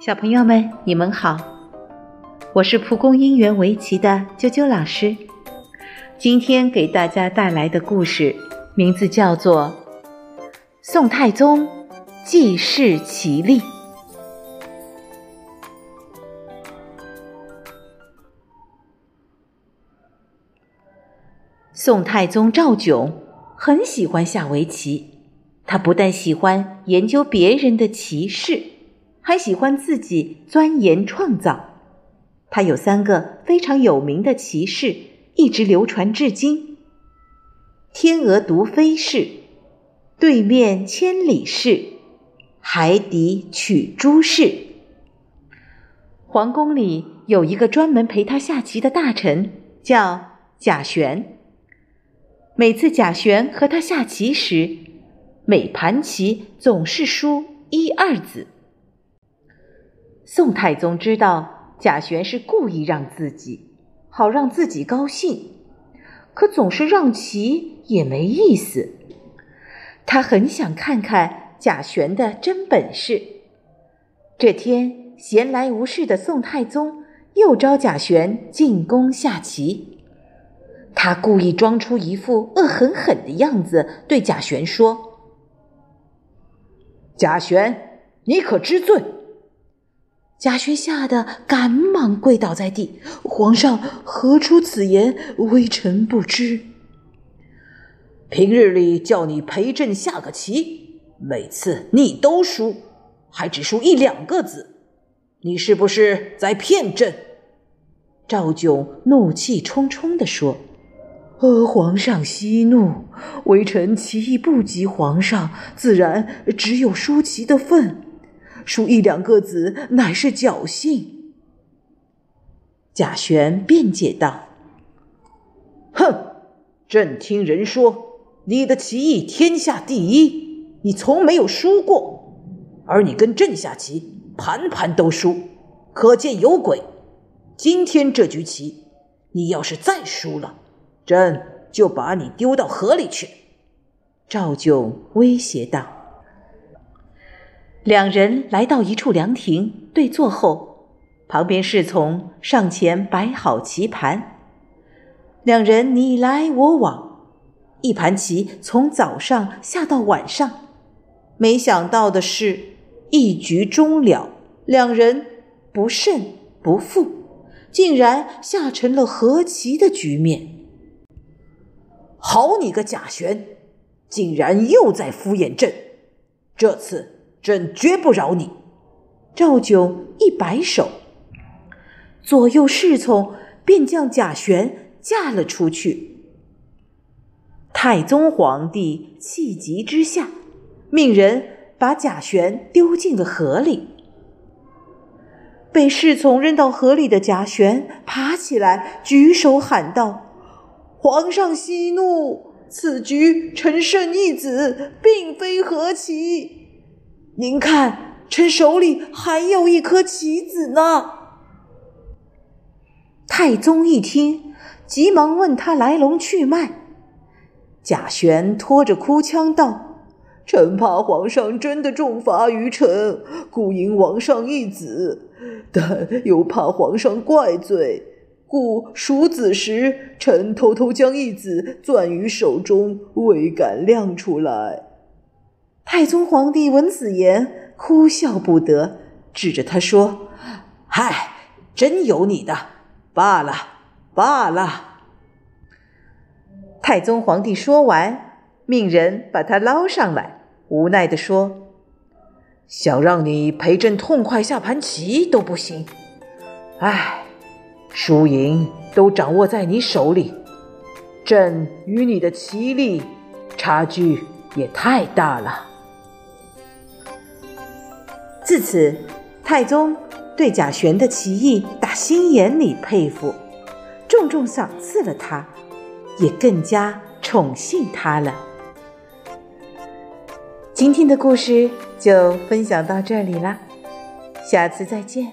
小朋友们，你们好，我是蒲公英园围棋的啾啾老师。今天给大家带来的故事名字叫做《宋太宗济世奇力》。宋太宗赵炯很喜欢下围棋，他不但喜欢研究别人的棋事。还喜欢自己钻研创造，他有三个非常有名的棋士，一直流传至今：天鹅独飞式、对面千里式、海底取珠式。皇宫里有一个专门陪他下棋的大臣，叫贾玄。每次贾玄和他下棋时，每盘棋总是输一二子。宋太宗知道贾玄是故意让自己，好让自己高兴，可总是让棋也没意思。他很想看看贾玄的真本事。这天闲来无事的宋太宗又召贾玄进宫下棋，他故意装出一副恶狠狠的样子，对贾玄说：“贾玄，你可知罪？”贾轩吓得赶忙跪倒在地：“皇上何出此言？微臣不知。平日里叫你陪朕下个棋，每次你都输，还只输一两个子，你是不是在骗朕？”赵炯怒气冲冲地说：“呃，皇上息怒，微臣棋艺不及皇上，自然只有输棋的份。”输一两个子乃是侥幸。贾玄辩解道：“哼，朕听人说你的棋艺天下第一，你从没有输过，而你跟朕下棋，盘盘都输，可见有鬼。今天这局棋，你要是再输了，朕就把你丢到河里去。”赵炯威胁道。两人来到一处凉亭对坐后，旁边侍从上前摆好棋盘，两人你来我往，一盘棋从早上下到晚上。没想到的是，一局终了，两人不胜不负，竟然下成了和棋的局面。好你个贾玄，竟然又在敷衍朕，这次。朕绝不饶你！赵炯一摆手，左右侍从便将贾玄架了出去。太宗皇帝气急之下，命人把贾玄丢进了河里。被侍从扔到河里的贾玄爬起来，举手喊道：“皇上息怒，此局臣胜一子，并非和棋。”您看，臣手里还有一颗棋子呢。太宗一听，急忙问他来龙去脉。贾玄拖着哭腔道：“臣怕皇上真的重罚于臣，故迎王上一子，但又怕皇上怪罪，故赎子时，臣偷偷将一子攥于手中，未敢亮出来。”太宗皇帝闻此言，哭笑不得，指着他说：“嗨，真有你的！罢了，罢了。”太宗皇帝说完，命人把他捞上来，无奈地说：“想让你陪朕痛快下盘棋都不行。唉，输赢都掌握在你手里，朕与你的棋力差距也太大了。”自此，太宗对贾玄的棋艺打心眼里佩服，重重赏赐了他，也更加宠幸他了。今天的故事就分享到这里啦，下次再见。